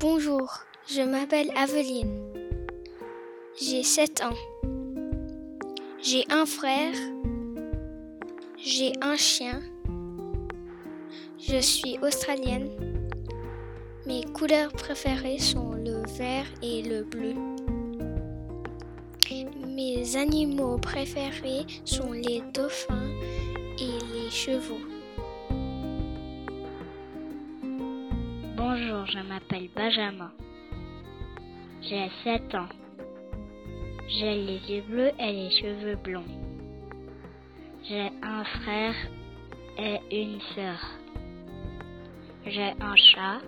Bonjour, je m'appelle Aveline. J'ai 7 ans. J'ai un frère. J'ai un chien. Je suis australienne. Mes couleurs préférées sont le vert et le bleu. Mes animaux préférés sont les dauphins et les chevaux. Bonjour, je m'appelle Benjamin. J'ai 7 ans. J'ai les yeux bleus et les cheveux blonds. J'ai un frère et une sœur. J'ai un chat.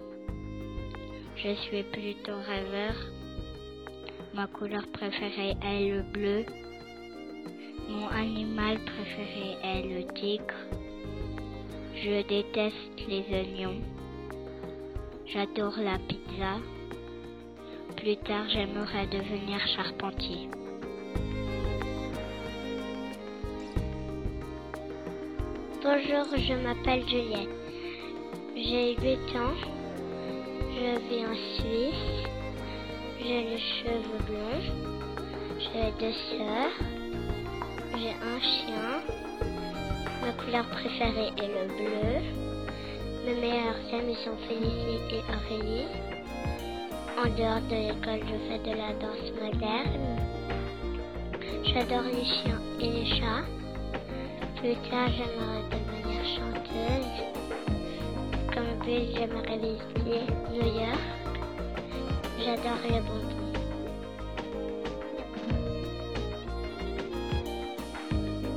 Je suis plutôt rêveur. Ma couleur préférée est le bleu. Mon animal préféré est le tigre. Je déteste les oignons. J'adore la pizza. Plus tard, j'aimerais devenir charpentier. Bonjour, je m'appelle Juliette. J'ai 8 ans. Je vis en Suisse. J'ai les cheveux blonds. J'ai deux sœurs. J'ai un chien. Ma couleur préférée est le bleu. Mes meilleurs amis sont Félicie et Aurélie. En dehors de l'école, je fais de la danse moderne. J'adore les chiens et les chats. Plus tard, j'aimerais devenir chanteuse. Comme but, j'aimerais visiter New York. J'adore les bonbons.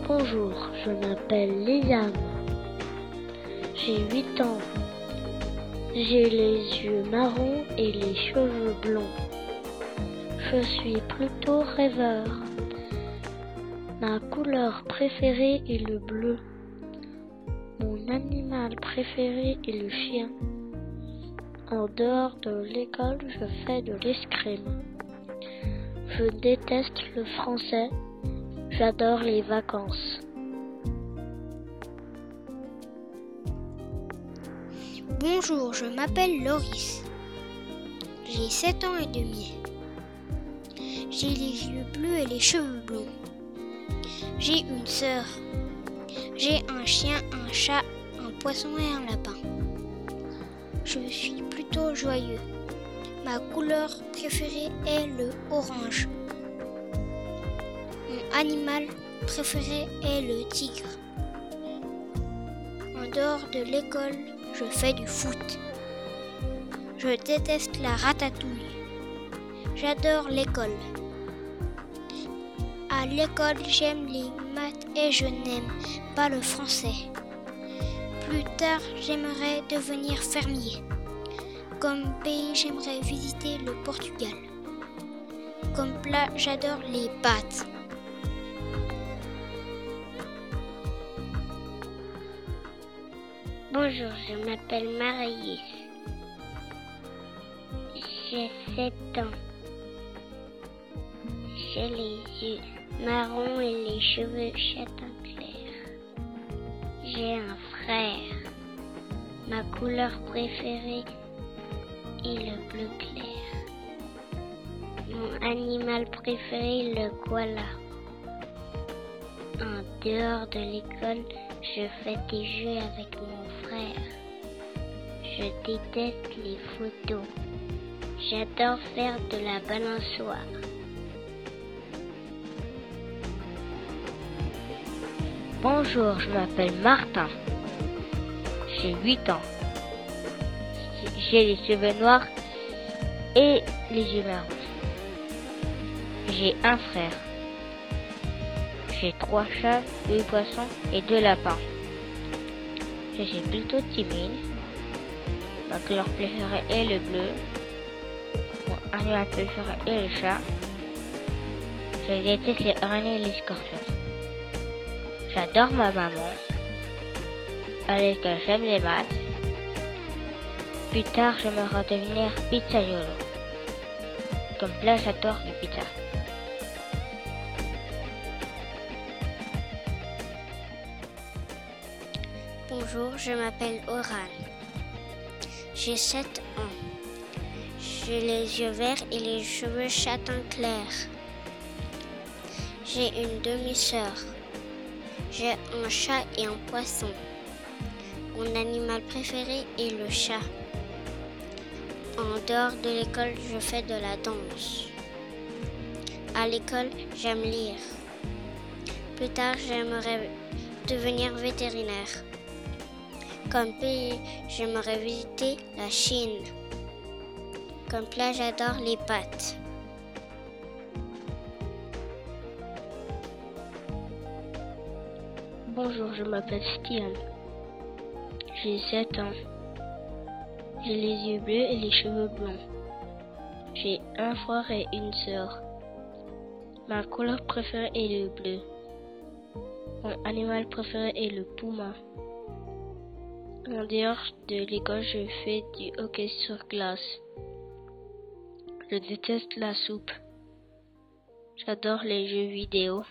Bonjour, je m'appelle Liam. J'ai 8 ans. J'ai les yeux marrons et les cheveux blonds. Je suis plutôt rêveur. Ma couleur préférée est le bleu. Mon animal préféré est le chien. En dehors de l'école, je fais de l'escrime. Je déteste le français. J'adore les vacances. Bonjour, je m'appelle Loris. J'ai 7 ans et demi. J'ai les yeux bleus et les cheveux blonds. J'ai une sœur. J'ai un chien, un chat, un poisson et un lapin. Je suis plutôt joyeux. Ma couleur préférée est le orange. Mon animal préféré est le tigre. En dehors de l'école, je fais du foot. Je déteste la ratatouille. J'adore l'école. À l'école, j'aime les maths et je n'aime pas le français. Plus tard, j'aimerais devenir fermier. Comme pays, j'aimerais visiter le Portugal. Comme plat, j'adore les pâtes. Bonjour, je m'appelle Marie. J'ai 7 ans. J'ai les yeux marrons et les cheveux châtain clair. J'ai un frère. Ma couleur préférée est le bleu clair. Mon animal préféré le koala. En dehors de l'école, je fais des jeux avec mon frère. Je déteste les photos. J'adore faire de la balançoire. Bonjour, je m'appelle Martin. J'ai 8 ans. J'ai les cheveux noirs et les yeux marrons. J'ai un frère. J'ai trois chats, deux poissons et deux lapins. Je suis plutôt timide. Ma couleur préférée est le bleu. Mon animal préféré est le chat. Je déteste les araignées et les scorpions. J'adore ma maman. À l'école, j'aime les maths. Plus tard, j'aimerais devenir pizzaiolo. Comme plat, j'adore les pizzas. Bonjour, je m'appelle Oran. J'ai 7 ans. J'ai les yeux verts et les cheveux châtain clair. J'ai une demi-sœur. J'ai un chat et un poisson. Mon animal préféré est le chat. En dehors de l'école, je fais de la danse. À l'école, j'aime lire. Plus tard, j'aimerais devenir vétérinaire. Comme pays, j'aimerais visiter la Chine. Comme plat, j'adore les pâtes. Bonjour, je m'appelle Stian. J'ai 7 ans. J'ai les yeux bleus et les cheveux blonds. J'ai un frère et une sœur. Ma couleur préférée est le bleu. Mon animal préféré est le puma. En dehors de l'école, je fais du hockey sur glace. Je déteste la soupe. J'adore les jeux vidéo.